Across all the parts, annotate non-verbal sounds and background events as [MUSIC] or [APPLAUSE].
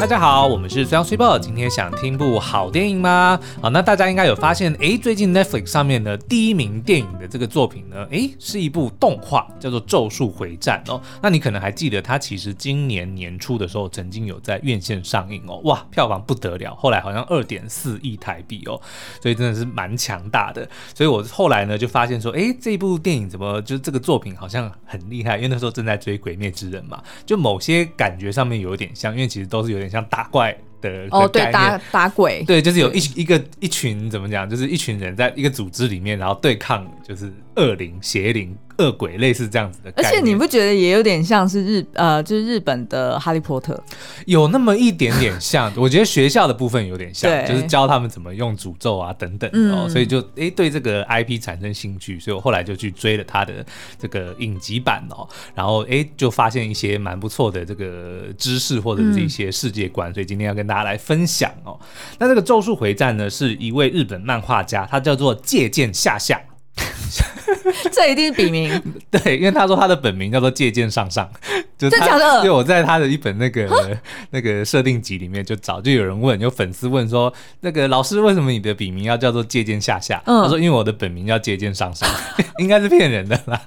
大家好，我们是虽阳虽报。今天想听部好电影吗？好，那大家应该有发现，诶，最近 Netflix 上面的第一名电影的这个作品呢，诶，是一部动画，叫做《咒术回战》哦。那你可能还记得，它其实今年年初的时候曾经有在院线上映哦，哇，票房不得了，后来好像二点四亿台币哦，所以真的是蛮强大的。所以我后来呢就发现说，诶，这部电影怎么就是这个作品好像很厉害？因为那时候正在追《鬼灭之刃》嘛，就某些感觉上面有点像，因为其实都是有点。像打怪的哦，对，打打鬼，对，就是有一一个一群怎么讲，就是一群人在一个组织里面，然后对抗就是恶灵邪灵。恶鬼类似这样子的，而且你不觉得也有点像是日呃，就是日本的哈利波特，有那么一点点像。我觉得学校的部分有点像，[LAUGHS] 就是教他们怎么用诅咒啊等等哦，嗯、所以就哎、欸、对这个 IP 产生兴趣，所以我后来就去追了他的这个影集版哦，然后哎、欸、就发现一些蛮不错的这个知识或者是一些世界观，嗯、所以今天要跟大家来分享哦。那这个《咒术回战》呢，是一位日本漫画家，他叫做借鉴下下。[LAUGHS] 这一定是笔名，[LAUGHS] 对，因为他说他的本名叫做借鉴上上，[LAUGHS] 就是真的。对，我在他的一本那个那个设定集里面就找，就有人问，有粉丝问说，那个老师为什么你的笔名要叫做借鉴下下？他说因为我的本名叫借鉴上上，应该是骗人的啦。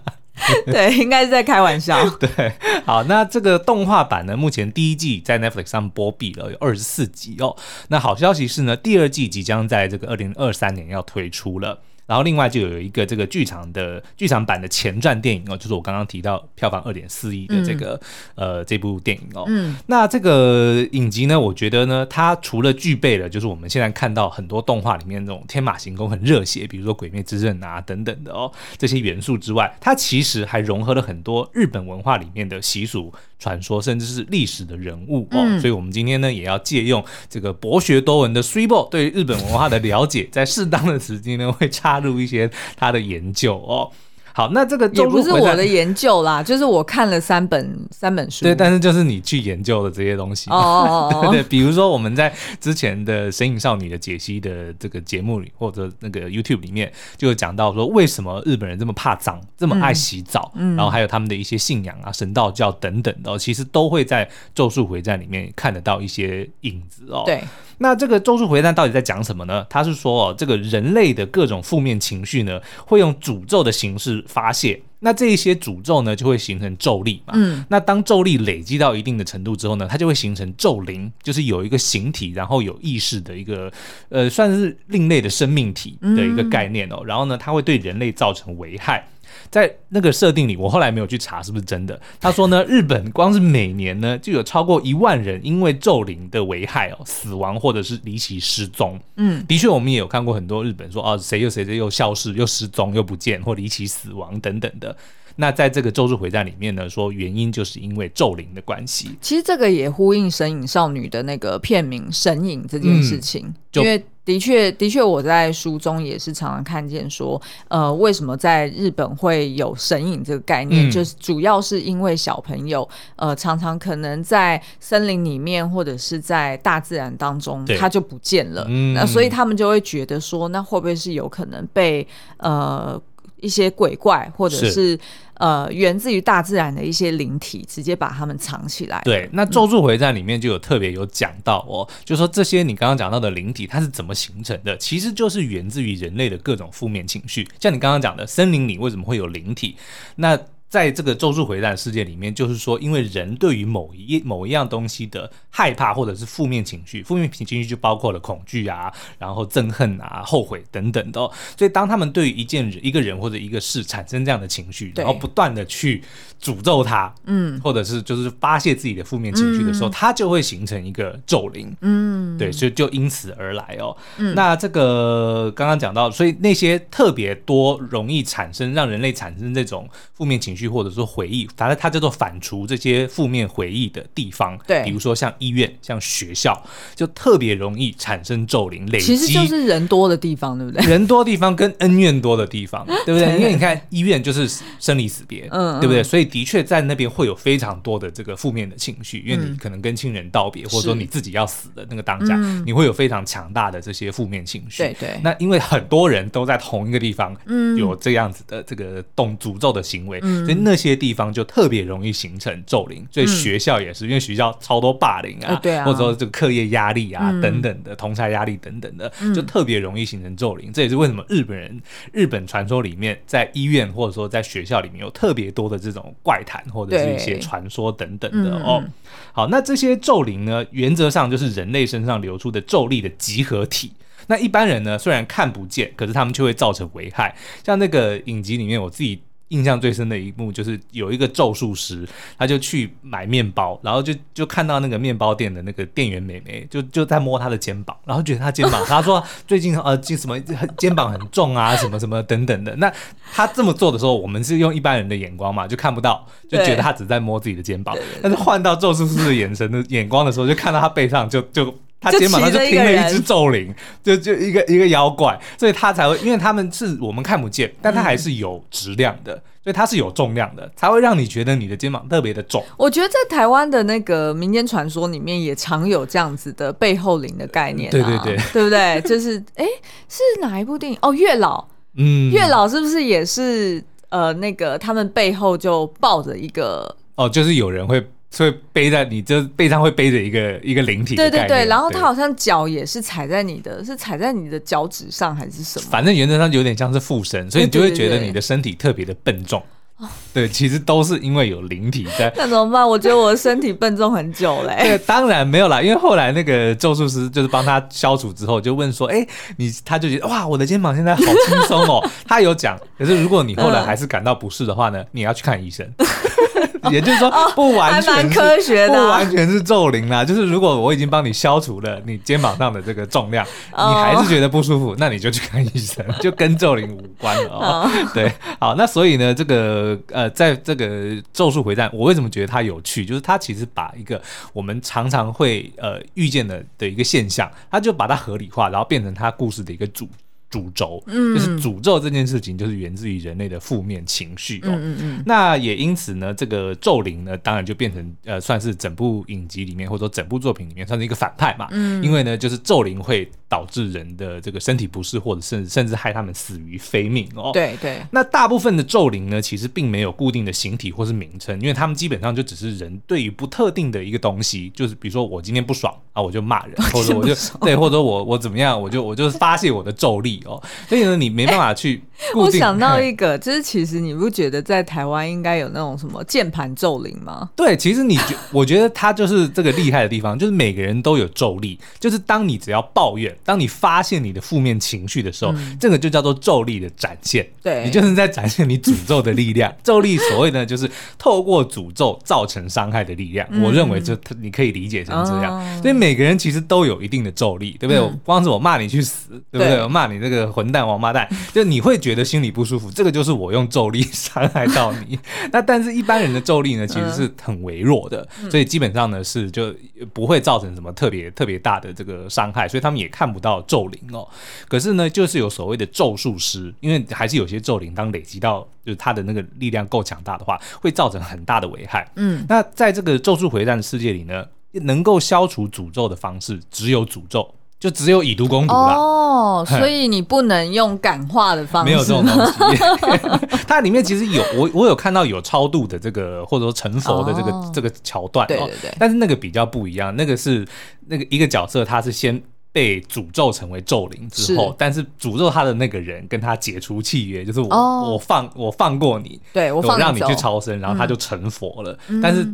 [LAUGHS] 对，应该是在开玩笑。[LAUGHS] 对，好，那这个动画版呢，目前第一季在 Netflix 上播毕了，有二十四集哦。那好消息是呢，第二季即将在这个二零二三年要推出了。然后另外就有一个这个剧场的剧场版的前传电影哦，就是我刚刚提到票房二点四亿的这个、嗯、呃这部电影哦。嗯。那这个影集呢，我觉得呢，它除了具备了就是我们现在看到很多动画里面那种天马行空、很热血，比如说《鬼灭之刃》啊等等的哦这些元素之外，它其实还融合了很多日本文化里面的习俗、传说，甚至是历史的人物哦。嗯、所以我们今天呢，也要借用这个博学多闻的 s i b o 对日本文化的了解，在适当的时间呢，会插。入一些他的研究哦。好，那这个也不是我的研究啦，就是我看了三本三本书。对，但是就是你去研究的这些东西。哦，哦，哦，[LAUGHS] 对，比如说我们在之前的《神隐少女》的解析的这个节目里，或者那个 YouTube 里面，就有讲到说为什么日本人这么怕脏，这么爱洗澡，嗯，然后还有他们的一些信仰啊，神道教等等的，其实都会在《咒术回战》里面看得到一些影子哦。对。那这个咒术回战到底在讲什么呢？他是说哦，这个人类的各种负面情绪呢，会用诅咒的形式发泄。那这一些诅咒呢，就会形成咒力嘛。嗯。那当咒力累积到一定的程度之后呢，它就会形成咒灵，就是有一个形体，然后有意识的一个，呃，算是另类的生命体的一个概念哦。然后呢，它会对人类造成危害。在那个设定里，我后来没有去查是不是真的。他说呢，[LAUGHS] 日本光是每年呢就有超过一万人因为咒灵的危害哦死亡或者是离奇失踪。嗯，的确我们也有看过很多日本说啊谁又谁谁又消失又失踪又不见或离奇死亡等等的。那在这个咒术回战里面呢，说原因就是因为咒灵的关系。其实这个也呼应《神隐少女》的那个片名“神隐”这件事情，嗯、因为。的确，的确，我在书中也是常常看见说，呃，为什么在日本会有神隐这个概念，嗯、就是主要是因为小朋友，呃，常常可能在森林里面或者是在大自然当中，他就不见了，嗯、那所以他们就会觉得说，那会不会是有可能被呃一些鬼怪或者是，是呃源自于大自然的一些灵体直接把它们藏起来？对，那《咒术回战》里面就有特别有讲到哦，嗯、就说这些你刚刚讲到的灵体它是怎么形成的，其实就是源自于人类的各种负面情绪。像你刚刚讲的，森林里为什么会有灵体？那在这个咒术回战世界里面，就是说，因为人对于某一某一样东西的害怕或者是负面情绪，负面情绪就包括了恐惧啊，然后憎恨啊、后悔等等的。所以，当他们对于一件人、一个人或者一个事产生这样的情绪，然后不断的去诅咒他，嗯，或者是就是发泄自己的负面情绪的时候，他就会形成一个咒灵，嗯，对，所以就因此而来哦。那这个刚刚讲到，所以那些特别多容易产生让人类产生这种负面情绪。或者说回忆，反正它叫做反刍这些负面回忆的地方，对，比如说像医院、像学校，就特别容易产生咒灵累积。其实就是人多的地方，对不对？人多的地方跟恩怨多的地方，对不对？[LAUGHS] 因为你看医院就是生离死别，嗯，对不对？所以的确在那边会有非常多的这个负面的情绪，因为你可能跟亲人道别，或者说你自己要死的那个当下，你会有非常强大的这些负面情绪。对对。那因为很多人都在同一个地方，嗯有这样子的这个动诅咒的行为，所以那些地方就特别容易形成咒灵。所以学校也是，因为学校超多霸凌啊，对啊，或者说这个课业压力啊等等的，同侪压力等等的，就特别容易形成咒灵。这也是为什么日本人日本传说里面在医院或者说在学校里面有特别多的这种怪谈或者是一些传说等等的哦。好，那这些咒灵呢，原则上就是人类身上流出的咒力的集合体。那一般人呢，虽然看不见，可是他们却会造成危害。像那个影集里面，我自己。印象最深的一幕就是有一个咒术师，他就去买面包，然后就就看到那个面包店的那个店员妹妹，就就在摸他的肩膀，然后觉得他肩膀，他说最近呃，就什么肩膀很重啊，什么什么等等的。那他这么做的时候，我们是用一般人的眼光嘛，就看不到，就觉得他只在摸自己的肩膀。但是换到咒术师的眼神的眼光的时候，就看到他背上就就。他肩膀上就停了一只咒灵，就就一个一个妖怪，所以他才会，因为他们是我们看不见，但他还是有质量的，所以他是有重量的，才会让你觉得你的肩膀特别的重。我觉得在台湾的那个民间传说里面，也常有这样子的背后灵的概念，啊，对对对，对不对？[LAUGHS] 就是哎，是哪一部电影？哦，月老，嗯，月老是不是也是呃那个他们背后就抱着一个？哦，就是有人会。所以背在你这背上会背着一个一个灵体，对对对，然后它好像脚也是踩在你的，是踩在你的脚趾上还是什么？反正原则上有点像是附身，所以你就会觉得你的身体特别的笨重。对，其实都是因为有灵体在。[LAUGHS] 那怎么办？我觉得我的身体笨重很久嘞。对，当然没有啦，因为后来那个咒术师就是帮他消除之后，就问说：“哎，你？”他就觉得哇，我的肩膀现在好轻松哦。[LAUGHS] 他有讲，可是如果你后来还是感到不适的话呢，你要去看医生。[LAUGHS] 也就是说，不完全科学的，不完全是咒灵啦。就是如果我已经帮你消除了你肩膀上的这个重量，你还是觉得不舒服，那你就去看医生，就跟咒灵无关了哦。对，好，那所以呢，这个呃，在这个咒术回战，我为什么觉得它有趣？就是它其实把一个我们常常会呃遇见的的一个现象，它就把它合理化，然后变成它故事的一个主。诅咒，嗯，就是诅咒这件事情，就是源自于人类的负面情绪哦。嗯嗯，那也因此呢，这个咒灵呢，当然就变成呃，算是整部影集里面或者说整部作品里面算是一个反派嘛。嗯，因为呢，就是咒灵会导致人的这个身体不适，或者甚至甚至害他们死于非命哦。对对。那大部分的咒灵呢，其实并没有固定的形体或是名称，因为他们基本上就只是人对于不特定的一个东西，就是比如说我今天不爽啊，我就骂人，[LAUGHS] 或者我就对，或者我我怎么样，我就我就发泄我的咒力。哦，所以呢，你没办法去。[LAUGHS] 我想到一个，就是其实你不觉得在台湾应该有那种什么键盘咒灵吗？对，其实你觉，[LAUGHS] 我觉得他就是这个厉害的地方，就是每个人都有咒力，就是当你只要抱怨，当你发现你的负面情绪的时候，嗯、这个就叫做咒力的展现。对，你就是在展现你诅咒的力量。咒力所谓的就是透过诅咒造成伤害的力量。嗯、我认为就你可以理解成这样。嗯、所以每个人其实都有一定的咒力，对不对？嗯、光是我骂你去死，对不对？对我骂你这个混蛋王八蛋，就你会觉得心里不舒服，这个就是我用咒力 [LAUGHS] 伤害到你。那但是一般人的咒力呢，其实是很微弱的，嗯、所以基本上呢是就不会造成什么特别特别大的这个伤害，所以他们也看不到咒灵哦。可是呢，就是有所谓的咒术师，因为还是有些咒灵当累积到就是他的那个力量够强大的话，会造成很大的危害。嗯，那在这个咒术回战的世界里呢，能够消除诅咒的方式只有诅咒。就只有以毒攻毒了哦，所以你不能用感化的方式，没有这种东西。[LAUGHS] 它里面其实有我，我有看到有超度的这个，或者说成佛的这个、哦、这个桥段。对对对，但是那个比较不一样，那个是那个一个角色，他是先被诅咒成为咒灵之后，是。但是诅咒他的那个人跟他解除契约，就是我、哦、我放我放过你，对我让你去超生，然后他就成佛了，嗯、但是。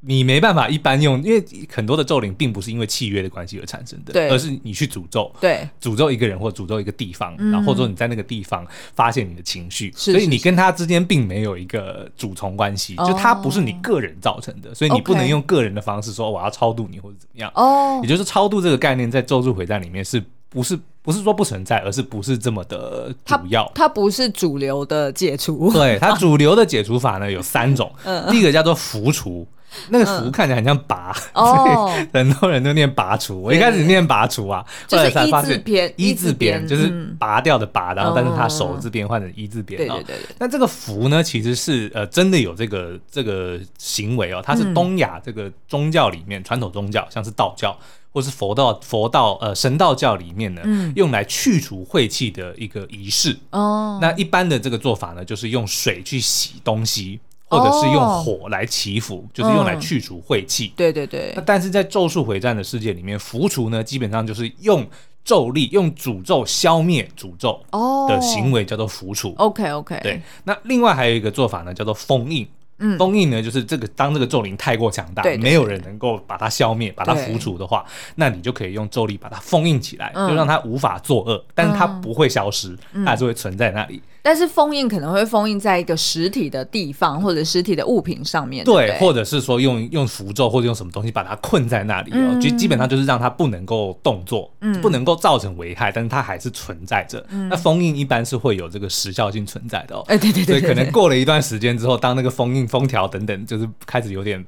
你没办法一般用，因为很多的咒灵并不是因为契约的关系而产生的，对，而是你去诅咒，对，诅咒一个人或诅咒一个地方，然后或者说你在那个地方发现你的情绪，所以你跟他之间并没有一个主从关系，就他不是你个人造成的，所以你不能用个人的方式说我要超度你或者怎么样，哦，也就是超度这个概念在咒术回战里面是不是？不是说不存在，而是不是这么的主要。它，它不是主流的解除。对，它 [LAUGHS] 主流的解除法呢有三种，嗯、第一个叫做浮除。[LAUGHS] 那个“符”看起来很像拔，嗯、[LAUGHS] 所以很多人都念“拔除”。我一开始念“拔除”啊，后来才发现“一”字边就是拔掉的“拔”，然后但是它手字边换成“一”字边。对对对。那这个“符”呢，其实是呃真的有这个这个行为哦，它是东亚这个宗教里面传统宗教，像是道教或是佛道佛道呃神道教里面呢，用来去除晦气的一个仪式。哦。那一般的这个做法呢，就是用水去洗东西。或者是用火来祈福，哦、就是用来去除晦气、嗯。对对对。那但是在咒术回战的世界里面，扶除呢，基本上就是用咒力、用诅咒消灭诅咒的行为，叫做扶除。OK OK。对。那另外还有一个做法呢，叫做封印。嗯，封印呢，就是这个当这个咒灵太过强大，对对对，没有人能够把它消灭、把它扶除的话，那你就可以用咒力把它封印起来，嗯、就让它无法作恶，但是它不会消失，嗯、它还是会存在那里。但是封印可能会封印在一个实体的地方或者实体的物品上面，对，对或者是说用用符咒或者用什么东西把它困在那里哦，就、嗯、基本上就是让它不能够动作，嗯，不能够造成危害，但是它还是存在着。嗯、那封印一般是会有这个时效性存在的哦，哎，对对对，对，所以可能过了一段时间之后，当那个封印封条等等。就是开始有点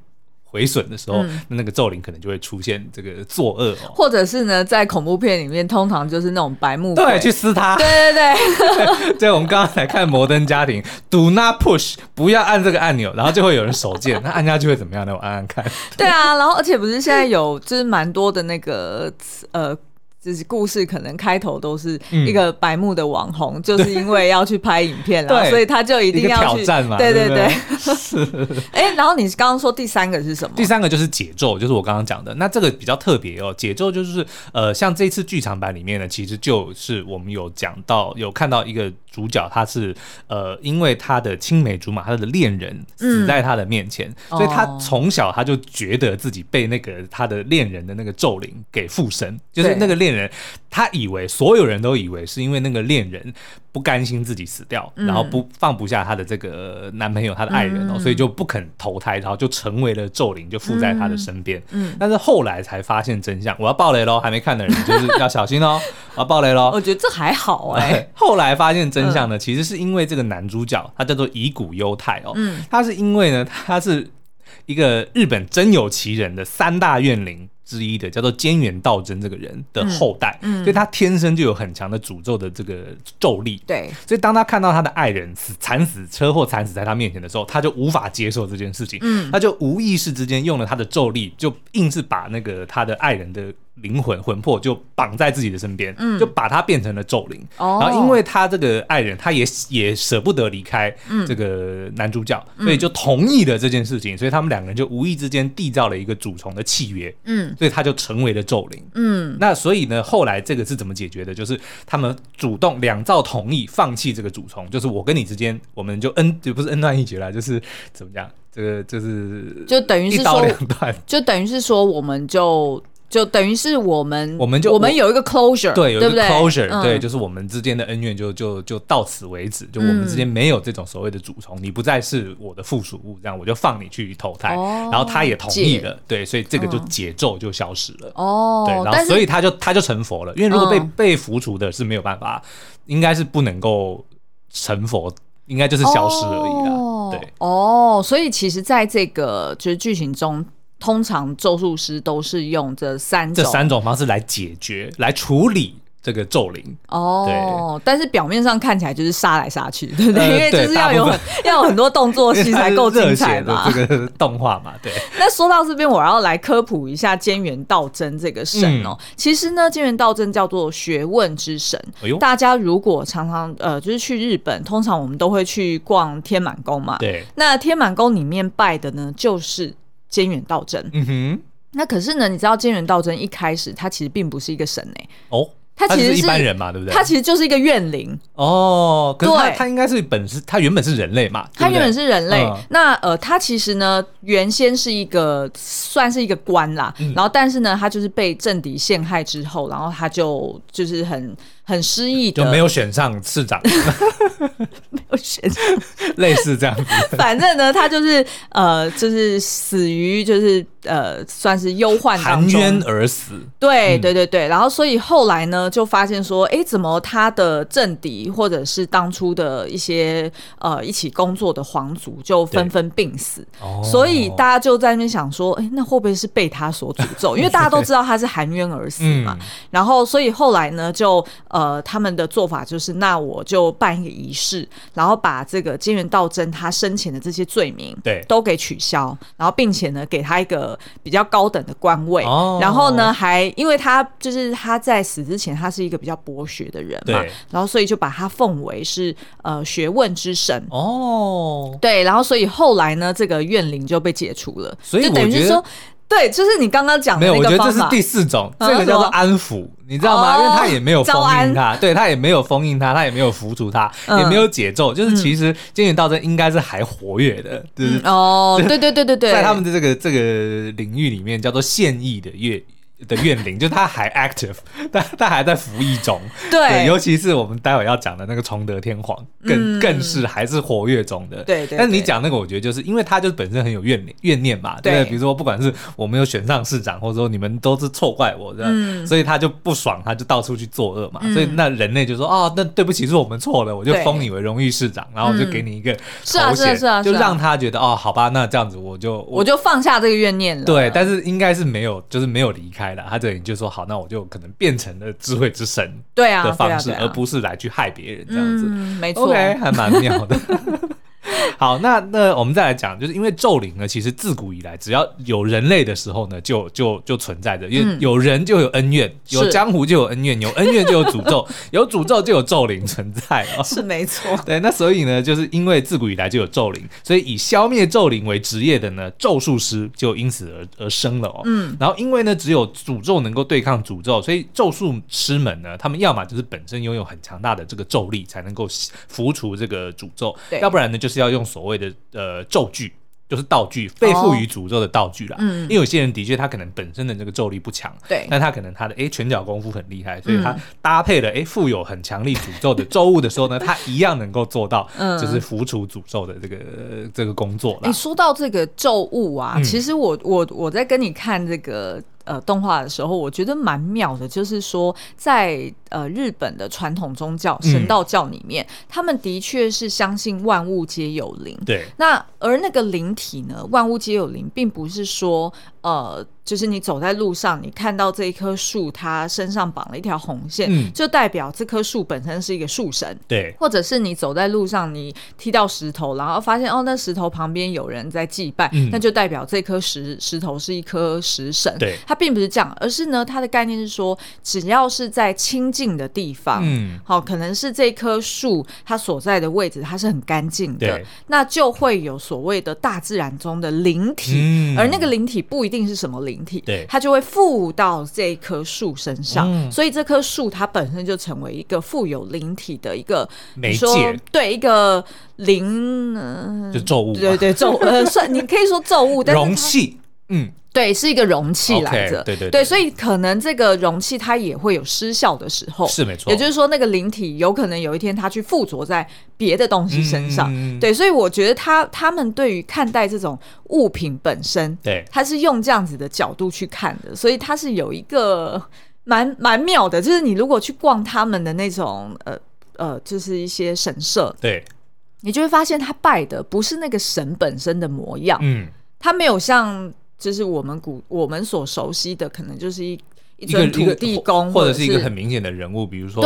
毁损的时候，嗯、那那个咒灵可能就会出现这个作恶哦，或者是呢，在恐怖片里面，通常就是那种白目对，去撕它，对对对。[LAUGHS] 对，我们刚刚才看《摩登家庭 [LAUGHS]》，Do not push，不要按这个按钮，然后就会有人手贱，那按下去会怎么样呢？我按按看。对啊，然后而且不是现在有就是蛮多的那个呃。就是故事可能开头都是一个白目的网红，嗯、就是因为要去拍影片了，[LAUGHS] 对所以他就一定要去挑战嘛。对对对。[LAUGHS] 哎，然后你刚刚说第三个是什么？第三个就是解咒，就是我刚刚讲的。那这个比较特别哦，解咒就是呃，像这次剧场版里面呢，其实就是我们有讲到，有看到一个主角，他是呃，因为他的青梅竹马，他的恋人死在他的面前，嗯、所以他从小他就觉得自己被那个他的恋人的那个咒灵给附身，就是那个恋。恋人，他以为所有人都以为是因为那个恋人不甘心自己死掉，嗯、然后不放不下他的这个男朋友，他的爱人哦，嗯、所以就不肯投胎，然后就成为了咒灵，就附在他的身边。嗯，但是后来才发现真相。我要爆雷喽，还没看的人就是要小心哦。我 [LAUGHS] 要爆雷喽。我觉得这还好哎、欸。[LAUGHS] 后来发现真相呢，其实是因为这个男主角他叫做乙骨优太哦，嗯，他是因为呢，他是一个日本真有其人的三大怨灵之一的叫做菅原道真这个人的后代，嗯嗯、所以他天生就有很强的诅咒的这个咒力。对，所以当他看到他的爱人死惨死车祸惨死在他面前的时候，他就无法接受这件事情，嗯、他就无意识之间用了他的咒力，就硬是把那个他的爱人的。灵魂魂魄就绑在自己的身边，嗯，就把他变成了咒灵。哦，然后因为他这个爱人，他也也舍不得离开这个男主角，嗯，所以就同意了这件事情。所以他们两个人就无意之间缔造了一个主从的契约，嗯，所以他就成为了咒灵，嗯。那所以呢，后来这个是怎么解决的？就是他们主动两造同意放弃这个主从，就是我跟你之间，我们就恩就不是恩断义绝了，就是怎么讲？这个就是就等于是说，一刀两断，就等于是说我们就。就等于是我们，我们就我们有一个 closure，对，有一个 closure，对，就是我们之间的恩怨就就就到此为止，就我们之间没有这种所谓的主从，你不再是我的附属物，这样我就放你去投胎，然后他也同意了，对，所以这个就解咒就消失了，哦，对，然后所以他就他就成佛了，因为如果被被扶除的是没有办法，应该是不能够成佛，应该就是消失而已了，对，哦，所以其实在这个就是剧情中。通常咒术师都是用这三种这三种方式来解决、来处理这个咒灵哦。对，但是表面上看起来就是杀来杀去，对不对？因为就是要有 [LAUGHS] 要有很多动作戏才够精彩嘛。[LAUGHS] 这个动画嘛，对。[LAUGHS] 那说到这边，我要来科普一下菅原道真这个神哦。其实呢，菅原道真叫做学问之神。哎呦，大家如果常常呃，就是去日本，通常我们都会去逛天满宫嘛。对。那天满宫里面拜的呢，就是。菅原道真，嗯哼，那可是呢，你知道菅原道真一开始他其实并不是一个神呢、欸。哦，他其实是，是一般人嘛，对不对？他其实就是一个怨灵哦。可是他对他应该是本是，他原本是人类嘛，他原本是人类。嗯、那呃，他其实呢，原先是一个算是一个官啦，嗯、然后但是呢，他就是被政敌陷害之后，然后他就就是很。很失意的，就没有选上市长，[LAUGHS] 没有选上，[LAUGHS] 类似这样子。[LAUGHS] 反正呢，他就是呃，就是死于就是呃，算是忧患，含冤而死。对对对对，然后所以后来呢，就发现说，哎，怎么他的政敌或者是当初的一些呃一起工作的皇族就纷纷病死，所以大家就在那边想说，哎，那会不会是被他所诅咒？[LAUGHS] 因为大家都知道他是含冤而死嘛。然后所以后来呢，就呃他们的做法就是，那我就办一个仪式，然后把这个金元道真他生前的这些罪名对都给取消，然后并且呢给他一个。比较高等的官位，哦、然后呢，还因为他就是他在死之前，他是一个比较博学的人嘛，然后所以就把他奉为是呃学问之神。哦，对，然后所以后来呢，这个怨灵就被解除了，所以就等于是说。对，就是你刚刚讲。没有，我觉得这是第四种，这个叫做安抚，你知道吗？因为他也没有封印他，对他也没有封印他，他也没有扶住他，也没有解咒，就是其实金元道真应该是还活跃的，就是哦，[LAUGHS] 对对对对对，在他们的这个这个领域里面叫做现役的乐。的怨灵，[LAUGHS] 就他还 active，但他还在服役中。对，对，尤其是我们待会要讲的那个崇德天皇，更、嗯、更是还是活跃中的。对，对对。但是你讲那个，我觉得就是因为他就本身很有怨怨念嘛，对，对，比如说不管是我没有选上市长，或者说你们都是错怪我这样，嗯、所以他就不爽，他就到处去作恶嘛。嗯、所以那人类就说哦，那对不起，是我们错了，我就封你为荣誉市长，然后我就给你一个头衔，是啊是啊，就让他觉得哦，好吧，那这样子我就我，我就放下这个怨念了。对，但是应该是没有，就是没有离开了。他这里就说。好，那我就可能变成了智慧之神对啊的方式，而不是来去害别人这样子。没错，OK，还蛮妙的。[LAUGHS] [LAUGHS] 好，那那我们再来讲，就是因为咒灵呢，其实自古以来，只要有人类的时候呢，就就就存在着，因为有人就有恩怨，有江湖就有恩怨，有恩怨就有诅咒，[LAUGHS] 有诅咒就有咒灵存在哦。[LAUGHS] 是没错。对，那所以呢，就是因为自古以来就有咒灵，所以以消灭咒灵为职业的呢，咒术师就因此而而生了哦。嗯。然后因为呢，只有诅咒能够对抗诅咒，所以咒术师们呢，他们要么就是本身拥有很强大的这个咒力，才能够符除这个诅咒，对要不然呢，就是要用。所谓的呃咒具，就是道具，被赋予诅咒的道具啦。嗯，因为有些人的确他可能本身的这个咒力不强，对，但他可能他的哎拳脚功夫很厉害，所以他搭配了哎富有很强力诅咒的咒物的时候呢，他一样能够做到，就是符除诅咒的这个这个工作。你说到这个咒物啊，其实我我我在跟你看这个。呃，动画的时候，我觉得蛮妙的，就是说，在呃日本的传统宗教神道教里面，嗯、他们的确是相信万物皆有灵。对，那而那个灵体呢，万物皆有灵，并不是说呃。就是你走在路上，你看到这一棵树，它身上绑了一条红线，嗯、就代表这棵树本身是一个树神。对，或者是你走在路上，你踢到石头，然后发现哦，那石头旁边有人在祭拜，嗯、那就代表这颗石石头是一颗石神。对，它并不是这样，而是呢，它的概念是说，只要是在清净的地方，嗯，好，可能是这棵树它所在的位置，它是很干净的，那就会有所谓的大自然中的灵体，嗯、而那个灵体不一定是什么灵体。对，它就会附到这棵树身上，嗯、所以这棵树它本身就成为一个富有灵体的一个媒介，对，一个灵，呃、就咒物，对对咒，呃，算你可以说咒物，[LAUGHS] 但是容器，嗯。对，是一个容器来着。Okay, 对对对，对，所以可能这个容器它也会有失效的时候，是没错。也就是说，那个灵体有可能有一天它去附着在别的东西身上。嗯、对，所以我觉得他他们对于看待这种物品本身，对，他是用这样子的角度去看的，所以它是有一个蛮蛮妙的。就是你如果去逛他们的那种呃呃，就是一些神社，对，你就会发现他拜的不是那个神本身的模样，嗯，他没有像。就是我们古我们所熟悉的，可能就是一一尊土地公，或者是一个很明显的人物，比如说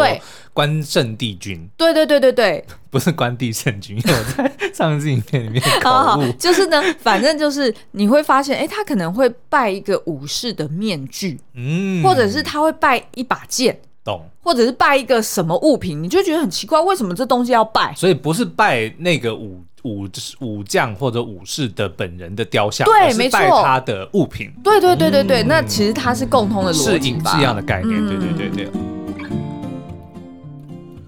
关圣帝君。对对对对对，[LAUGHS] 不是关帝圣君，因为我在 [LAUGHS] 上次影片里面好好。就是呢，反正就是你会发现，哎，他可能会拜一个武士的面具，嗯，或者是他会拜一把剑，懂，或者是拜一个什么物品，你就觉得很奇怪，为什么这东西要拜？所以不是拜那个武。武武将或者武士的本人的雕像，对，没错，他的物品，对对对对对，嗯、那其实它是共通的逻辑吧，是一样的概念，嗯、对对对对。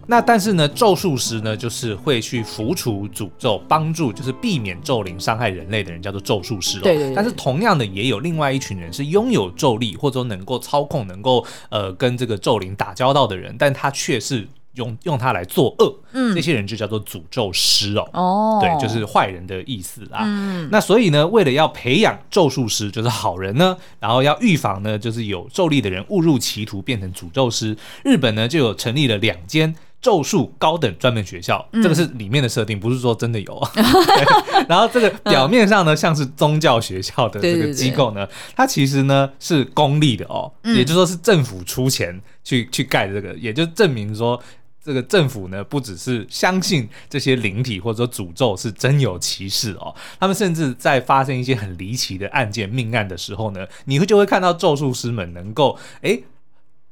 那但是呢，咒术师呢，就是会去符除诅咒，帮助就是避免咒灵伤害人类的人，叫做咒术师哦。对对对。但是同样的，也有另外一群人是拥有咒力，或者说能够操控、能够呃跟这个咒灵打交道的人，但他却是。用用它来作恶，嗯，这些人就叫做诅咒师哦，哦，对，就是坏人的意思啊。嗯，那所以呢，为了要培养咒术师，就是好人呢，然后要预防呢，就是有咒力的人误入歧途变成诅咒师，日本呢就有成立了两间。咒术高等专门学校，这个是里面的设定，不是说真的有。[LAUGHS] 然后这个表面上呢，像是宗教学校的这个机构呢，它其实呢是公立的哦，也就是说是政府出钱去去盖这个，也就证明说这个政府呢不只是相信这些灵体或者说诅咒是真有其事哦，他们甚至在发生一些很离奇的案件命案的时候呢，你会就会看到咒术师们能够诶。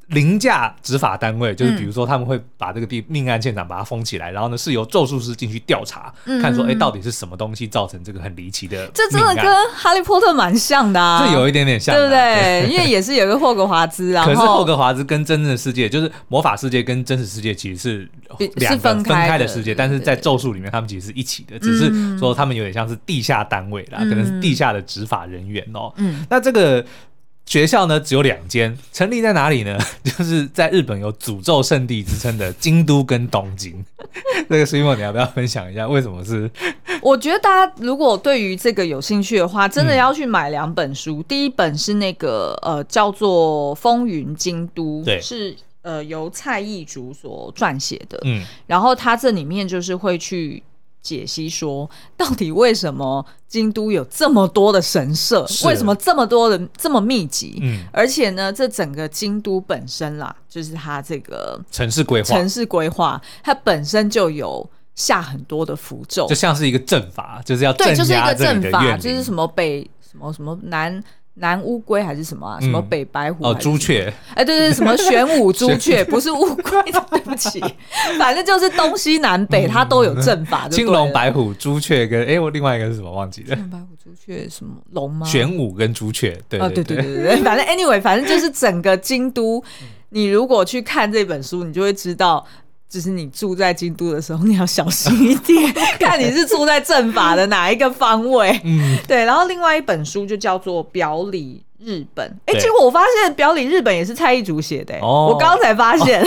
凌驾执法单位，就是比如说他们会把这个地命案现场把它封起来，然后呢是由咒术师进去调查，看说哎到底是什么东西造成这个很离奇的。这真的跟哈利波特蛮像的啊，这有一点点像，对不对？因为也是有个霍格华兹啊。[LAUGHS] 可是霍格华兹跟真正的世界，就是魔法世界跟真实世界其实是两个分开的世界，但是在咒术里面他们其实是一起的，只是说他们有点像是地下单位啦，可能是地下的执法人员哦。嗯，那这个。学校呢只有两间，成立在哪里呢？[LAUGHS] 就是在日本有诅咒圣地之称的京都跟东京。[LAUGHS] 这个 Swimo，你要不要分享一下为什么是？[LAUGHS] 我觉得大家如果对于这个有兴趣的话，真的要去买两本书。嗯、第一本是那个呃叫做《风云京都》，对，是呃由蔡义竹所撰写的。嗯，然后他这里面就是会去。解析说，到底为什么京都有这么多的神社？为什么这么多人这么密集？嗯，而且呢，这整个京都本身啦，就是它这个城市规划，城市规划，它本身就有下很多的符咒，就像是一个阵法，就是要对，就是一个阵法，就是什么北什么什么南。南乌龟还是什么啊？什么北白虎？哦，朱雀。哎，对对对，什么玄武朱雀？[LAUGHS] 不是乌龟，对不起。反正就是东西南北，它都有阵法。青龙、白虎、朱雀跟哎，我另外一个是什么？忘记了。青龙、白虎、朱雀什么龙吗？玄武跟朱雀。对对对对对。[LAUGHS] 反正 anyway，反正就是整个京都，你如果去看这本书，你就会知道。就是你住在京都的时候，你要小心一点，[LAUGHS] 看你是住在政法的哪一个方位。嗯，对。然后另外一本书就叫做《表里日本》。哎，结果我发现《表里日本》也是蔡义竹写的。哦，我刚刚才发现，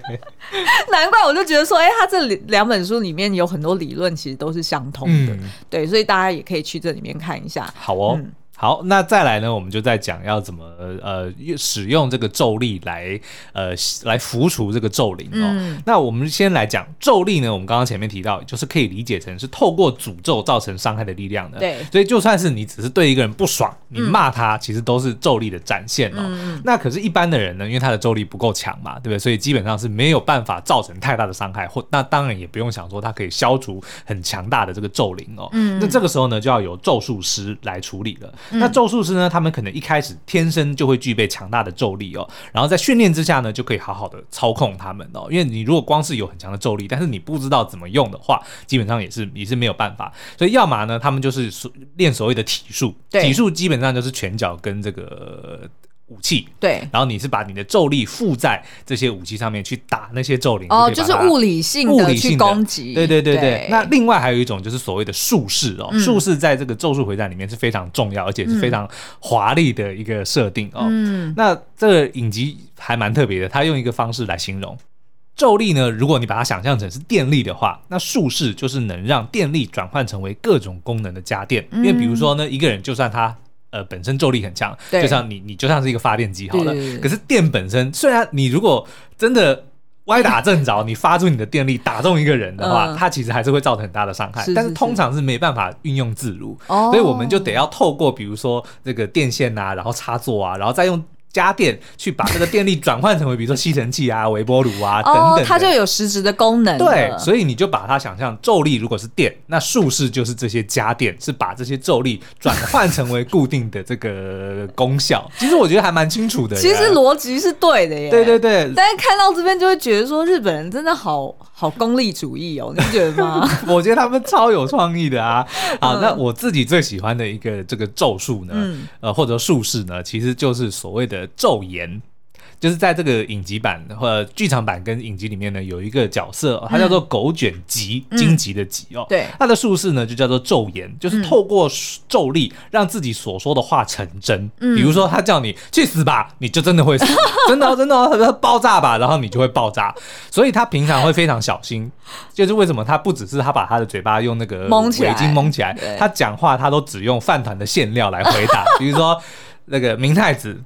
[LAUGHS] 难怪我就觉得说，哎，他这两本书里面有很多理论，其实都是相通的。对，所以大家也可以去这里面看一下。好哦。好，那再来呢，我们就在讲要怎么呃使用这个咒力来呃来符除这个咒灵哦。嗯、那我们先来讲咒力呢，我们刚刚前面提到，就是可以理解成是透过诅咒造成伤害的力量的。对，所以就算是你只是对一个人不爽，你骂他，其实都是咒力的展现哦。嗯、那可是，一般的人呢，因为他的咒力不够强嘛，对不对？所以基本上是没有办法造成太大的伤害，或那当然也不用想说他可以消除很强大的这个咒灵哦。嗯，那这个时候呢，就要由咒术师来处理了。那咒术师呢？他们可能一开始天生就会具备强大的咒力哦，然后在训练之下呢，就可以好好的操控他们哦。因为你如果光是有很强的咒力，但是你不知道怎么用的话，基本上也是也是没有办法。所以要么呢，他们就是练所谓的体术，体术基本上就是拳脚跟这个。武器对，然后你是把你的咒力附在这些武器上面去打那些咒灵哦，就是物理性的去攻击。对对对对。对那另外还有一种就是所谓的术士哦，嗯、术士在这个咒术回战里面是非常重要，而且是非常华丽的一个设定哦。嗯。那这个影集还蛮特别的，他用一个方式来形容咒力呢。如果你把它想象成是电力的话，那术士就是能让电力转换成为各种功能的家电。嗯、因为比如说呢，一个人就算他。呃，本身咒力很强，对就像你，你就像是一个发电机好了。可是电本身，虽然你如果真的歪打正着，[LAUGHS] 你发出你的电力打中一个人的话，嗯、它其实还是会造成很大的伤害。是是是，但是通常是没办法运用自如，哦、所以我们就得要透过比如说这个电线啊，然后插座啊，然后再用。家电去把这个电力转换成为，比如说吸尘器啊、微波炉啊等等，哦，它就有实质的功能。对，所以你就把它想象咒力如果是电，那术士就是这些家电，是把这些咒力转换成为固定的这个功效。[LAUGHS] 其实我觉得还蛮清楚的。其实逻辑是对的耶。对对对。但是看到这边就会觉得说，日本人真的好好功利主义哦，你不觉得吗？[LAUGHS] 我觉得他们超有创意的啊。[LAUGHS] 好，那我自己最喜欢的一个这个咒术呢，嗯、呃，或者术士呢，其实就是所谓的。咒言，就是在这个影集版或者剧场版跟影集里面呢，有一个角色，它叫做狗卷棘，荆棘的棘哦。对，它的术士呢就叫做咒言，就是透过咒力让自己所说的话成真。比如说他叫你去死吧，你就真的会死，[LAUGHS] 真的真的，他说爆炸吧，然后你就会爆炸。所以他平常会非常小心，就是为什么他不只是他把他的嘴巴用那个围巾蒙起来，他讲话他都只用饭团的馅料来回答，[LAUGHS] 比如说那个明太子。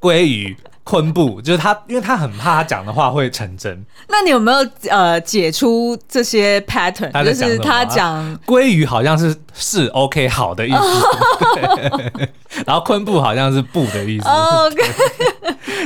鲑鱼、昆布，就是他，因为他很怕他讲的话会成真。那你有没有呃解出这些 pattern？就是他讲鲑鱼好像是是 OK 好的意思，对 [LAUGHS] 然后昆布好像是不的意思。Oh, OK。[LAUGHS]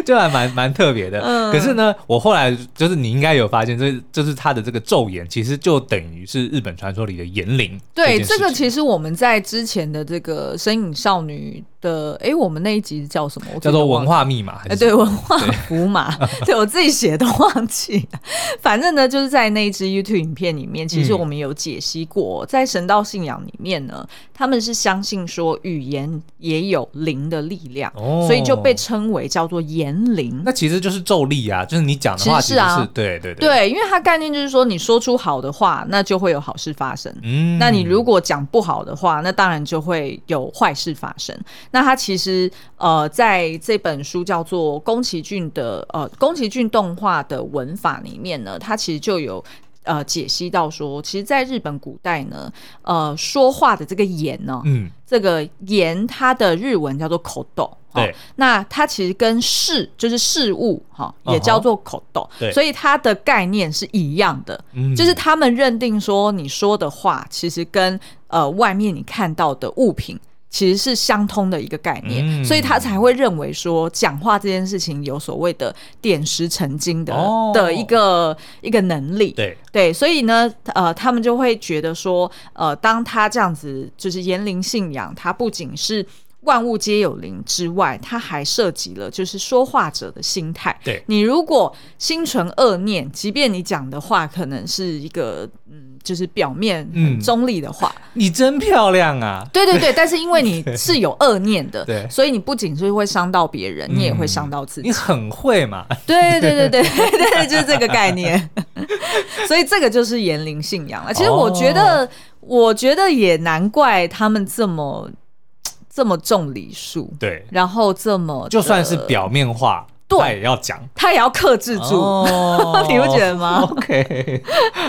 就还蛮蛮特别的，嗯、可是呢，我后来就是你应该有发现，这就是他的这个咒言，其实就等于是日本传说里的言灵。对，这个其实我们在之前的这个《身影少女》的，哎，我们那一集叫什么？叫做文化密码？对，文化 [LAUGHS] 符码。[LAUGHS] 对，对我自己写都忘记了。反正呢，就是在那一支 YouTube 影片里面，其实我们有解析过，嗯、在神道信仰里面呢，他们是相信说语言也有灵的力量，哦、所以就被称为叫做言。言灵，那其实就是咒力啊，就是你讲的话其实是，是啊，对对对，对，因为它概念就是说，你说出好的话，那就会有好事发生。嗯，那你如果讲不好的话，那当然就会有坏事发生。那它其实呃，在这本书叫做宫崎骏的呃宫崎骏动画的文法里面呢，它其实就有呃解析到说，其实在日本古代呢，呃，说话的这个言呢，嗯，这个言它的日文叫做口斗。对，那它其实跟事就是事物哈，也叫做口斗，对，所以它的概念是一样的，就是他们认定说你说的话其实跟呃外面你看到的物品其实是相通的一个概念，所以他才会认为说讲话这件事情有所谓的点石成金的的一个一个能力，对。对，所以呢，呃，他们就会觉得说，呃，当他这样子就是言灵信仰，他不仅是。万物皆有灵之外，它还涉及了就是说话者的心态。对，你如果心存恶念，即便你讲的话可能是一个嗯，就是表面很中立的话，嗯，你真漂亮啊！对对对，[LAUGHS] 但是因为你是有恶念的，对，所以你不仅是会伤到别人，你也会伤到自己。你很会嘛？对对对对对对，就是这个概念。所以这个就是言灵信仰了。其实我觉得，我觉得也难怪他们这么。这么重礼数，对，然后这么就算是表面化，对。他也要讲，他也要克制住，哦、[LAUGHS] 你不觉得吗？OK，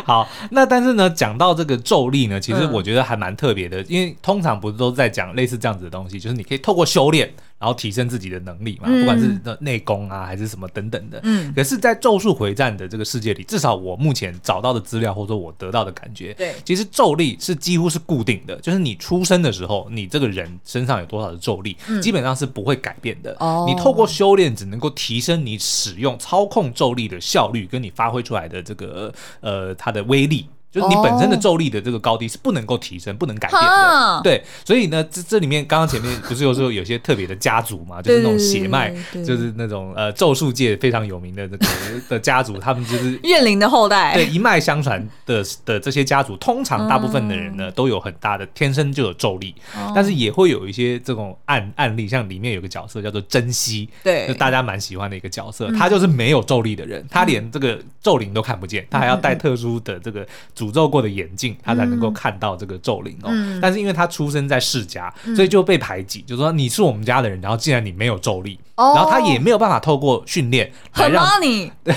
好，那但是呢，讲到这个咒力呢，其实我觉得还蛮特别的，嗯、因为通常不是都在讲类似这样子的东西，就是你可以透过修炼。然后提升自己的能力嘛，不管是内功啊，还是什么等等的。嗯，可是，在《咒术回战》的这个世界里，至少我目前找到的资料，或者说我得到的感觉，对，其实咒力是几乎是固定的，就是你出生的时候，你这个人身上有多少的咒力，基本上是不会改变的。哦，你透过修炼，只能够提升你使用操控咒力的效率，跟你发挥出来的这个呃它的威力。就是你本身的咒力的这个高低是不能够提升、不能改变的，对，所以呢，这这里面刚刚前面不是有时候有些特别的家族嘛，就是那种血脉，就是那种呃咒术界非常有名的这个 [LAUGHS] 的家族，他们就是怨灵的后代，对，一脉相传的的这些家族，通常大部分的人呢都有很大的天生就有咒力，嗯、但是也会有一些这种案案例，像里面有个角色叫做珍惜，对，就大家蛮喜欢的一个角色，他就是没有咒力的人，他连这个咒灵都看不见，他还要带特殊的这个。诅咒过的眼镜，他才能够看到这个咒灵哦。嗯、但是因为他出生在世家，嗯、所以就被排挤，就是说你是我们家的人，然后既然你没有咒力，哦、然后他也没有办法透过训练来让你。[LAUGHS]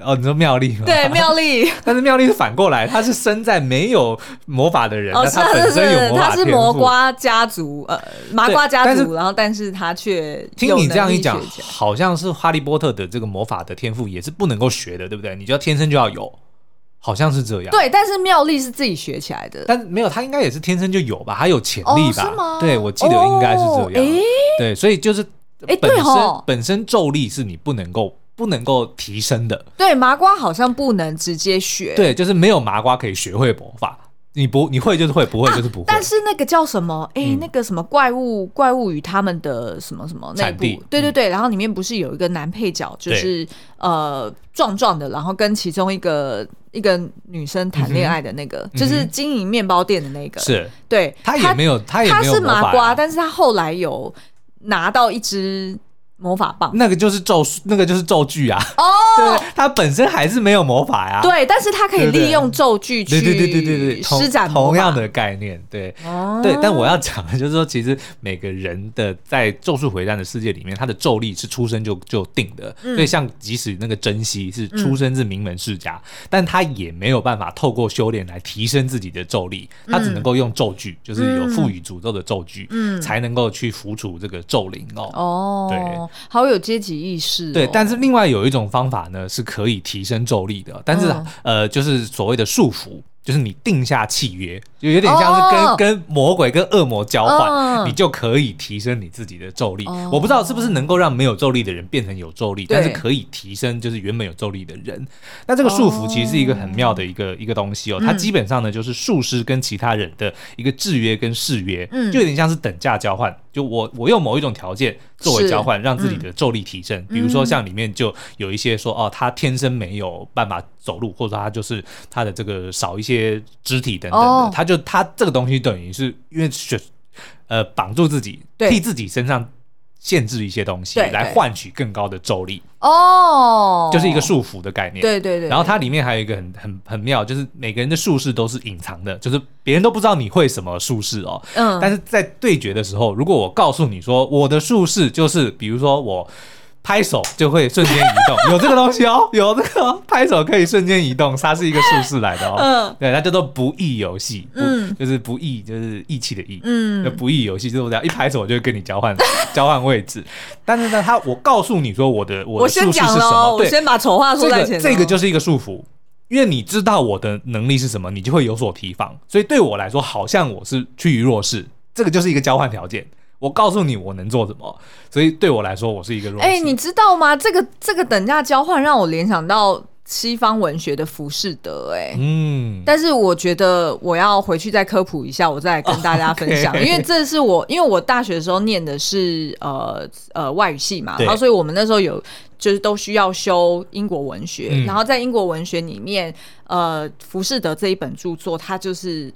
哦，你说妙丽吗？对，妙丽。[LAUGHS] 但是妙丽是反过来，她是生在没有魔法的人，哦、他本身有魔法天赋。他是麻瓜家族，呃，麻瓜家族，然后但是他却听你这样一讲，好像是哈利波特的这个魔法的天赋也是不能够学的，对不对？你就要天生就要有。好像是这样，对，但是妙丽是自己学起来的，但没有，他应该也是天生就有吧，他有潜力吧？哦、是吗？对，我记得应该是这样，哦、对，所以就是本身、哦、本身咒力是你不能够不能够提升的，对，麻瓜好像不能直接学，对，就是没有麻瓜可以学会魔法。你不你会就是会，不会就是不会。但是那个叫什么？哎，那个什么怪物怪物与他们的什么什么内部？对对对，然后里面不是有一个男配角，就是呃壮壮的，然后跟其中一个一个女生谈恋爱的那个，就是经营面包店的那个。是，对，他也没有，他也没有。他是麻瓜，但是他后来有拿到一支魔法棒，那个就是咒术，那个就是咒具啊。哦，[LAUGHS] 对，它本身还是没有魔法呀。对，但是它可以利用咒具去，对对对对对对，施展同样的概念。对，哦，对。但我要讲的就是说，其实每个人的在咒术回战的世界里面，他的咒力是出生就就定的。所以，像即使那个珍惜是出生自名门世家，但他也没有办法透过修炼来提升自己的咒力，他只能够用咒具，就是有赋予诅咒的咒具，嗯，才能够去辅助这个咒灵哦。哦，对。好有阶级意识，哦，对，但是另外有一种方法呢，是可以提升咒力的，但是、嗯、呃，就是所谓的束缚。就是你定下契约，就有点像是跟、oh. 跟魔鬼、跟恶魔交换，oh. 你就可以提升你自己的咒力。Oh. 我不知道是不是能够让没有咒力的人变成有咒力，但是可以提升就是原本有咒力的人。那这个束缚其实是一个很妙的一个、oh. 一个东西哦，它基本上呢就是术师跟其他人的一个制约跟誓约，就有点像是等价交换。就我我用某一种条件作为交换，让自己的咒力提升。嗯、比如说像里面就有一些说哦，他天生没有办法走路，或者说他就是他的这个少一些肢体等等的，哦、他就他这个东西等于是因为选呃绑住自己，替自己身上。限制一些东西来换取更高的咒力哦，就是一个束缚的概念。对对对。然后它里面还有一个很很很妙，就是每个人的术式都是隐藏的，就是别人都不知道你会什么术式哦。嗯。但是在对决的时候，如果我告诉你说我的术式就是，比如说我。拍手就会瞬间移动，[LAUGHS] 有这个东西哦，有这个拍手可以瞬间移动，它是一个术式来的哦。嗯，对，它叫做不义游戏，嗯，就是不义，就是义气的义，嗯，不义游戏就是这样，一拍手我就会跟你交换 [LAUGHS] 交换位置。但是呢，他我告诉你说我的我的术式是什么，我先把丑话说在前，这个就是一个束缚，因为你知道我的能力是什么，你就会有所提防。所以对我来说，好像我是趋于弱势，这个就是一个交换条件。我告诉你我能做什么，所以对我来说，我是一个弱势。哎、欸，你知道吗？这个这个等价交换让我联想到西方文学的浮士德。哎，嗯，但是我觉得我要回去再科普一下，我再来跟大家分享，[LAUGHS] oh. 因为这是我因为我大学的时候念的是呃呃外语系嘛，然后所以我们那时候有就是都需要修英国文学，嗯、然后在英国文学里面，呃，浮士德这一本著作，它就是。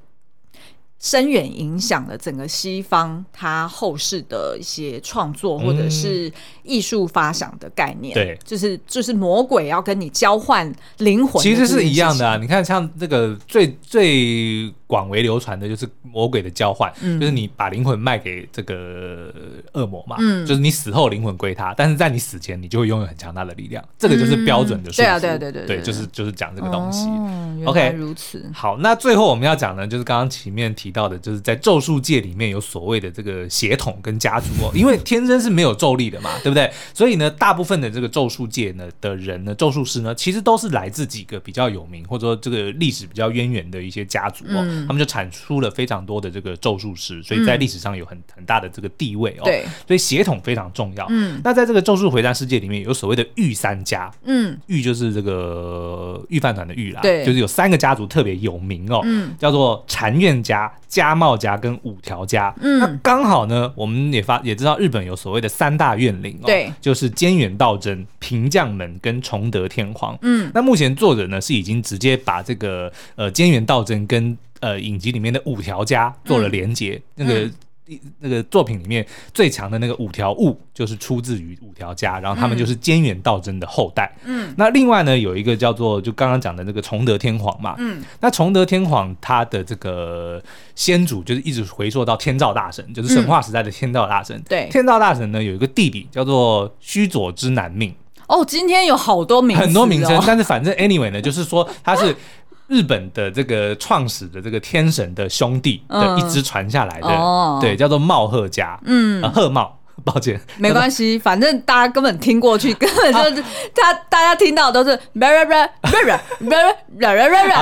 深远影响了整个西方他后世的一些创作或者是艺术发想的概念，对，就是就是魔鬼要跟你交换灵魂，其实是一样的啊。你看，像这个最最。广为流传的就是魔鬼的交换，嗯、就是你把灵魂卖给这个恶魔嘛，嗯、就是你死后灵魂归他，但是在你死前你就会拥有很强大的力量，这个就是标准的术。对啊，对对对对，就是就是讲这个东西。哦、OK，如此。好，那最后我们要讲的，就是刚刚前面提到的，就是在咒术界里面有所谓的这个血统跟家族哦，因为天生是没有咒力的嘛，对不对？所以呢，大部分的这个咒术界呢的人呢，咒术师呢，其实都是来自几个比较有名或者说这个历史比较渊源的一些家族哦。嗯他们就产出了非常多的这个咒术师，所以在历史上有很很大的这个地位哦。对，所以血统非常重要。嗯，那在这个咒术回战世界里面，有所谓的御三家。嗯，御就是这个御饭团的御啦。对，就是有三个家族特别有名哦。嗯，叫做禅院家、加茂家跟五条家。嗯，那刚好呢，我们也发也知道日本有所谓的三大怨灵哦。对，就是菅原道真、平将门跟崇德天皇。嗯，那目前作者呢是已经直接把这个呃菅原道真跟呃，影集里面的五条家做了连接，嗯、那个、嗯、那个作品里面最强的那个五条悟就是出自于五条家，然后他们就是菅原道真的后代。嗯，那另外呢，有一个叫做就刚刚讲的那个崇德天皇嘛，嗯，那崇德天皇他的这个先祖就是一直回溯到天照大神，就是神话时代的天照大神。嗯、对，天照大神呢有一个弟弟叫做须佐之男命。哦，今天有好多名、哦、很多名称，但是反正 anyway 呢，就是说他是。日本的这个创始的这个天神的兄弟的一支传下来的，对，叫做茂贺家，嗯，贺茂。抱歉，没关系，反正大家根本听过去，[LAUGHS] 根本就是他大家听到都是。好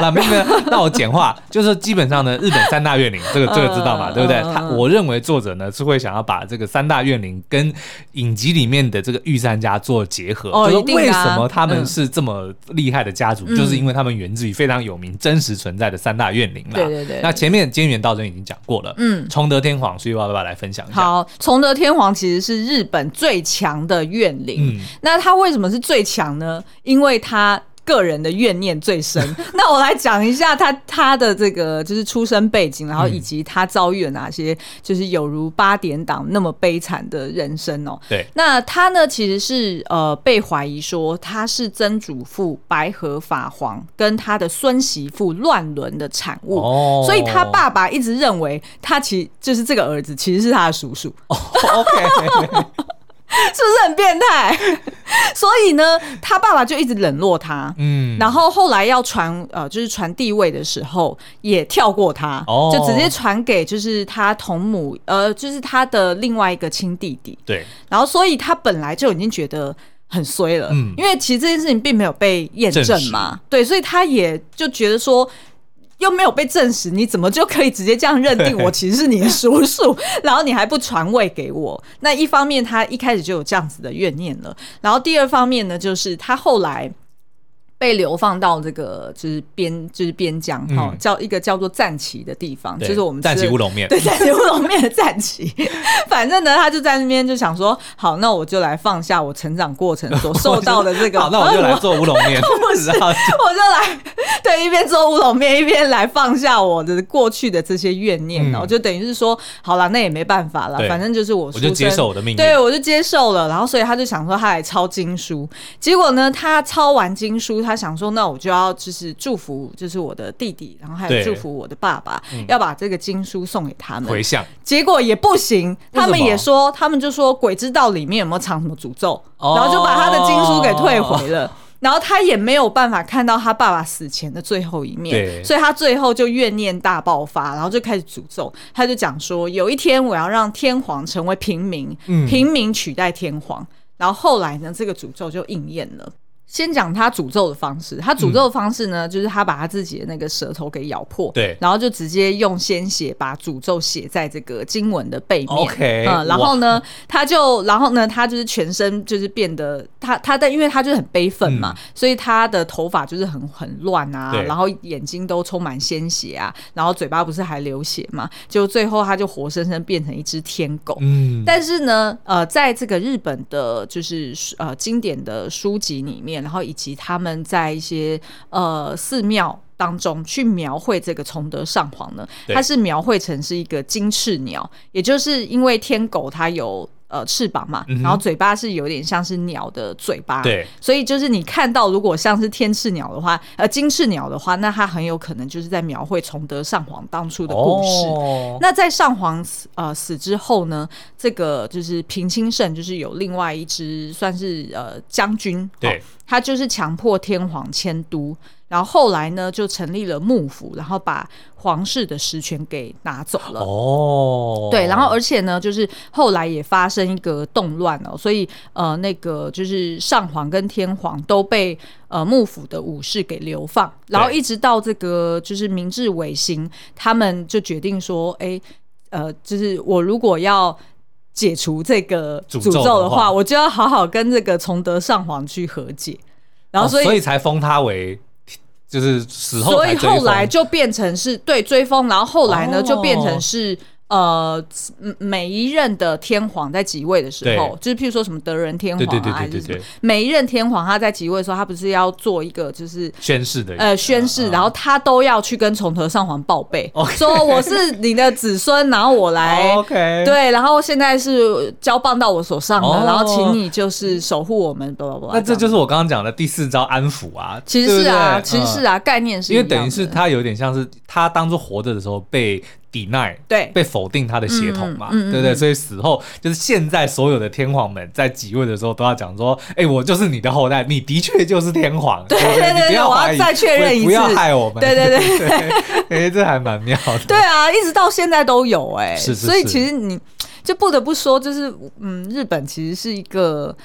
了，没有没有，那我简化，[LAUGHS] 就是基本上呢，日本三大怨灵，这个这个知道嘛，对不对？他我认为作者呢是会想要把这个三大怨灵跟影集里面的这个御三家做结合，就是为什么他们是这么厉害的家族，就是因为他们源自于非常有名、真实存在的三大怨灵了。对对对。那前面菅原道真已经讲过了，嗯，崇德天皇，所以我要不要来分享一下？好，崇德天皇其实。其实是日本最强的怨灵。嗯，那他为什么是最强呢？因为他个人的怨念最深。[LAUGHS] 那我来讲一下他他的这个就是出生背景，然后以及他遭遇了哪些就是有如八点档那么悲惨的人生哦。对，那他呢其实是呃被怀疑说他是曾祖父白河法皇跟他的孙媳妇乱伦的产物，哦，所以他爸爸一直认为他其实就是这个儿子其实是他的叔叔。哦，OK。[LAUGHS] [LAUGHS] [LAUGHS] 是不是很变态？[LAUGHS] 所以呢，他爸爸就一直冷落他。嗯，然后后来要传呃，就是传地位的时候，也跳过他，哦、就直接传给就是他同母呃，就是他的另外一个亲弟弟。对，然后所以他本来就已经觉得很衰了，嗯，因为其实这件事情并没有被验证嘛，实对，所以他也就觉得说。又没有被证实，你怎么就可以直接这样认定我 [LAUGHS] 其实是你的叔叔？[LAUGHS] 然后你还不传位给我？那一方面他一开始就有这样子的怨念了，然后第二方面呢，就是他后来。被流放到这个就是边就是边疆哈，叫一个叫做战旗的地方，就是我们赞岐乌龙面，对 [LAUGHS] 赞岐乌龙面的战旗。[LAUGHS] 反正呢，他就在那边就想说，好，那我就来放下我成长过程所 [LAUGHS] 受到的这个，好，那我就来做乌龙面，不是我就来对一边做乌龙面一边来放下我的过去的这些怨念，然后就等于是说，好了，那也没办法了，反正就是我，我就接受我的命运，对我就接受了。然后所以他就想说，他来抄经书，结果呢，他抄完经书，他想说，那我就要就是祝福，就是我的弟弟，然后还有祝福我的爸爸，嗯、要把这个经书送给他们。回向，结果也不行，他们也说，他们就说鬼知道里面有没有藏什么诅咒，哦、然后就把他的经书给退回了。哦、然后他也没有办法看到他爸爸死前的最后一面，所以他最后就怨念大爆发，然后就开始诅咒。他就讲说，有一天我要让天皇成为平民，嗯、平民取代天皇。然后后来呢，这个诅咒就应验了。先讲他诅咒的方式，他诅咒的方式呢，嗯、就是他把他自己的那个舌头给咬破，对，然后就直接用鲜血把诅咒写在这个经文的背面，OK，嗯，然后呢，他就，然后呢，他就是全身就是变得，他他但，因为他就是很悲愤嘛，嗯、所以他的头发就是很很乱啊，然后眼睛都充满鲜血啊，然后嘴巴不是还流血嘛，就最后他就活生生变成一只天狗，嗯，但是呢，呃，在这个日本的，就是呃经典的书籍里面。然后以及他们在一些呃寺庙当中去描绘这个崇德上皇呢，对它是描绘成是一个金翅鸟，也就是因为天狗它有。呃，翅膀嘛，然后嘴巴是有点像是鸟的嘴巴，对，所以就是你看到如果像是天翅鸟的话，呃，金翅鸟的话，那它很有可能就是在描绘崇德上皇当初的故事。哦、那在上皇死呃死之后呢，这个就是平清盛，就是有另外一支算是呃将军，对、哦，他就是强迫天皇迁都。然后后来呢，就成立了幕府，然后把皇室的实权给拿走了。哦，对，然后而且呢，就是后来也发生一个动乱哦，所以呃，那个就是上皇跟天皇都被呃幕府的武士给流放，然后一直到这个就是明治维新，他们就决定说，哎，呃，就是我如果要解除这个诅咒的话，我就要好好跟这个崇德上皇去和解，然后所以、哦、所以才封他为。就是死后，所以后来就变成是对追封，然后后来呢就变成是。呃，每一任的天皇在即位的时候，就是譬如说什么德仁天皇啊，还是什么，每一任天皇他在即位的时候，他不是要做一个就是宣誓的，呃，宣誓，然后他都要去跟崇德上皇报备，[LAUGHS] 说我是你的子孙，然后我来，[LAUGHS] OK，对，然后现在是交棒到我手上了，然后请你就是守护我们，那这就是我刚刚讲的第四招安抚啊，其实是啊，其实是啊，概念是，因为等于是他有点像是他当初活着的时候被。Deny 对，被否定他的血统嘛，对不对？所以死后就是现在所有的天皇们在即位的时候都要讲说，哎，我就是你的后代，你的确就是天皇，对对对，不要我要再确认一次，不要害我们，对对对，哎，[LAUGHS] 这还蛮妙的，对啊，一直到现在都有哎，是是，所以其实你就不得不说，就是嗯，日本其实是一个。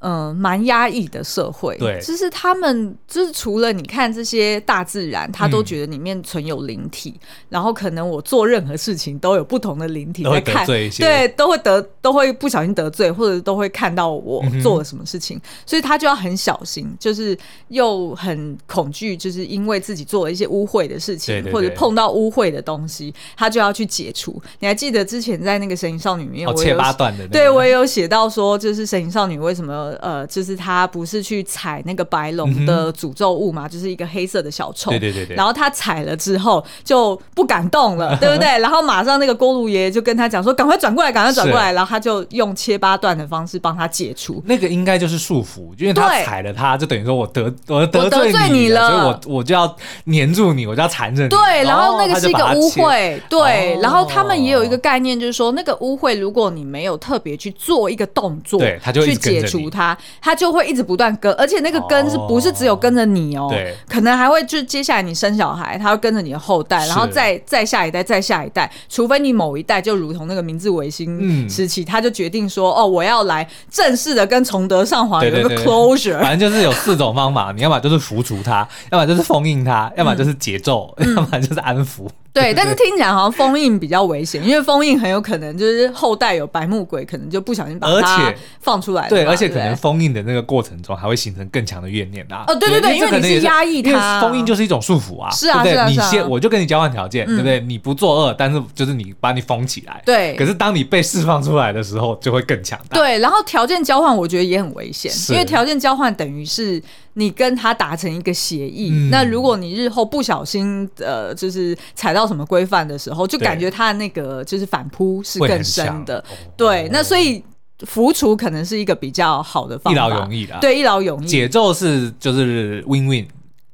嗯，蛮压抑的社会，对，就是他们就是除了你看这些大自然，他都觉得里面存有灵体，嗯、然后可能我做任何事情都有不同的灵体在看，对，都会得都会不小心得罪，或者都会看到我做了什么事情，嗯、所以他就要很小心，就是又很恐惧，就是因为自己做了一些污秽的事情，对对对，或者碰到污秽的东西，他就要去解除。你还记得之前在那个神隐少女里面，我有切八段的、那个，对我也有写到说，就是神隐少女为什么。呃，就是他不是去踩那个白龙的诅咒物嘛，嗯、就是一个黑色的小虫。对对对对。然后他踩了之后就不敢动了，[LAUGHS] 对不对？然后马上那个锅炉爷爷就跟他讲说：“赶快转过来，赶快转过来。”然后他就用切八段的方式帮他解除。那个应该就是束缚，因为他踩了他，就等于说我得我得罪你了，所以我我就要黏住你，我就要缠着你。对，然后那个是一个污秽，对，然后他们也有一个概念，就是说那个污秽，如果你没有特别去做一个动作，对，他就去解除它，它就会一直不断跟，而且那个跟是不是只有跟着你哦？对，可能还会就接下来你生小孩，他会跟着你的后代，然后再再下一代，再下一代，除非你某一代就如同那个明治维新时期，他就决定说，哦，我要来正式的跟崇德上皇有一个 closure，反正就是有四种方法，你要么就是扶除他，要么就是封印他，要么就是解咒，要么就是安抚。对，但是听起来好像封印比较危险，因为封印很有可能就是后代有白目鬼，可能就不小心把它放出来。对，而且可能封印的那个过程中还会形成更强的怨念啊。哦，对对对，因为你是压抑它，封印就是一种束缚啊。是啊，是啊，你先我就跟你交换条件，对不对？你不作恶，但是就是你把你封起来。对。可是当你被释放出来的时候，就会更强大。对，然后条件交换我觉得也很危险，因为条件交换等于是。你跟他达成一个协议，嗯、那如果你日后不小心呃，就是踩到什么规范的时候，就感觉他的那个就是反扑是更深的。对，那所以扶除可能是一个比较好的方法，一劳永逸的。对，一劳永逸。解咒是就是 win win。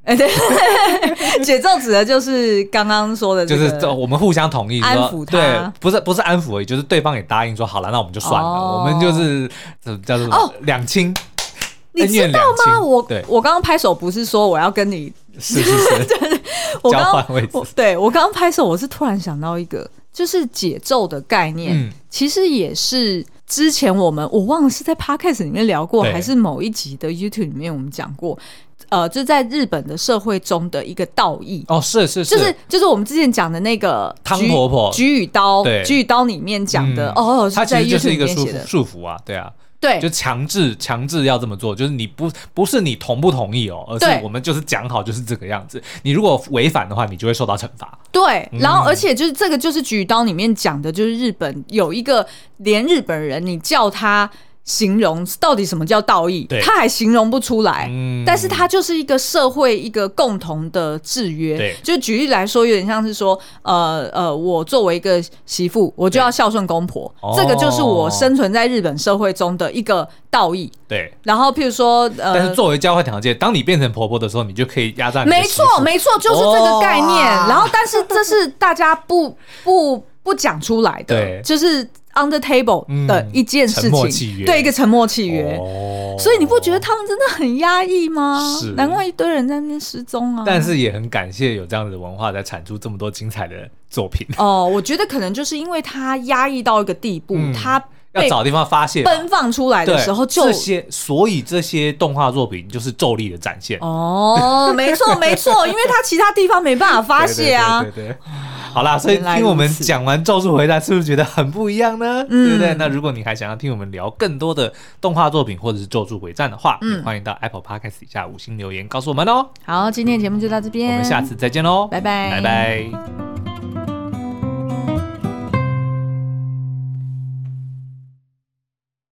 哎，对，[LAUGHS] 解咒指的就是刚刚说的，就是我们互相同意安抚他，对，不是不是安抚而已，就是对方也答应说好了，那我们就算了，哦、我们就是叫做哦两清。你知道吗？我我刚刚拍手不是说我要跟你是是是，[LAUGHS] 我刚刚对我刚刚拍手，我是突然想到一个，就是解咒的概念，其实也是之前我们我忘了是在 Podcast 里面聊过，还是某一集的 YouTube 里面我们讲过，呃，就在日本的社会中的一个道义。哦，是是是，就是就是我们之前讲的那个汤婆婆。举与刀，举与刀里面讲的哦，它其实就是一个束缚束缚啊，对啊。对，就强制强制要这么做，就是你不不是你同不同意哦，而是我们就是讲好就是这个样子。你如果违反的话，你就会受到惩罚。对，然后而且就是这个就是举刀里面讲的，就是日本有一个连日本人，你叫他。形容到底什么叫道义，对他还形容不出来。嗯，但是它就是一个社会一个共同的制约。对，就举例来说，有点像是说，呃呃，我作为一个媳妇，我就要孝顺公婆，这个就是我生存在日本社会中的一个道义。对，然后譬如说，呃，但是作为交换条件，当你变成婆婆的时候，你就可以压榨。没错，没错，就是这个概念。哦、然后，但是这是大家不不不讲出来的，就是 under table 的一件事情，对，一个沉默契约。所以你不觉得他们真的很压抑吗？是，难怪一堆人在那边失踪啊。但是也很感谢有这样子的文化，在产出这么多精彩的作品。哦，我觉得可能就是因为他压抑到一个地步，他。要找地方发泄，奔放出来的时候就这些，所以这些动画作品就是咒力的展现。哦，没错没错，因为他其他地方没办法发泄啊。对对对，好啦，所以听我们讲完《咒术回战》，是不是觉得很不一样呢？对不对？那如果你还想要听我们聊更多的动画作品或者是《咒术回战》的话，嗯，欢迎到 Apple Podcast 底下五星留言告诉我们哦。好，今天的节目就到这边，我们下次再见喽，拜拜，拜拜。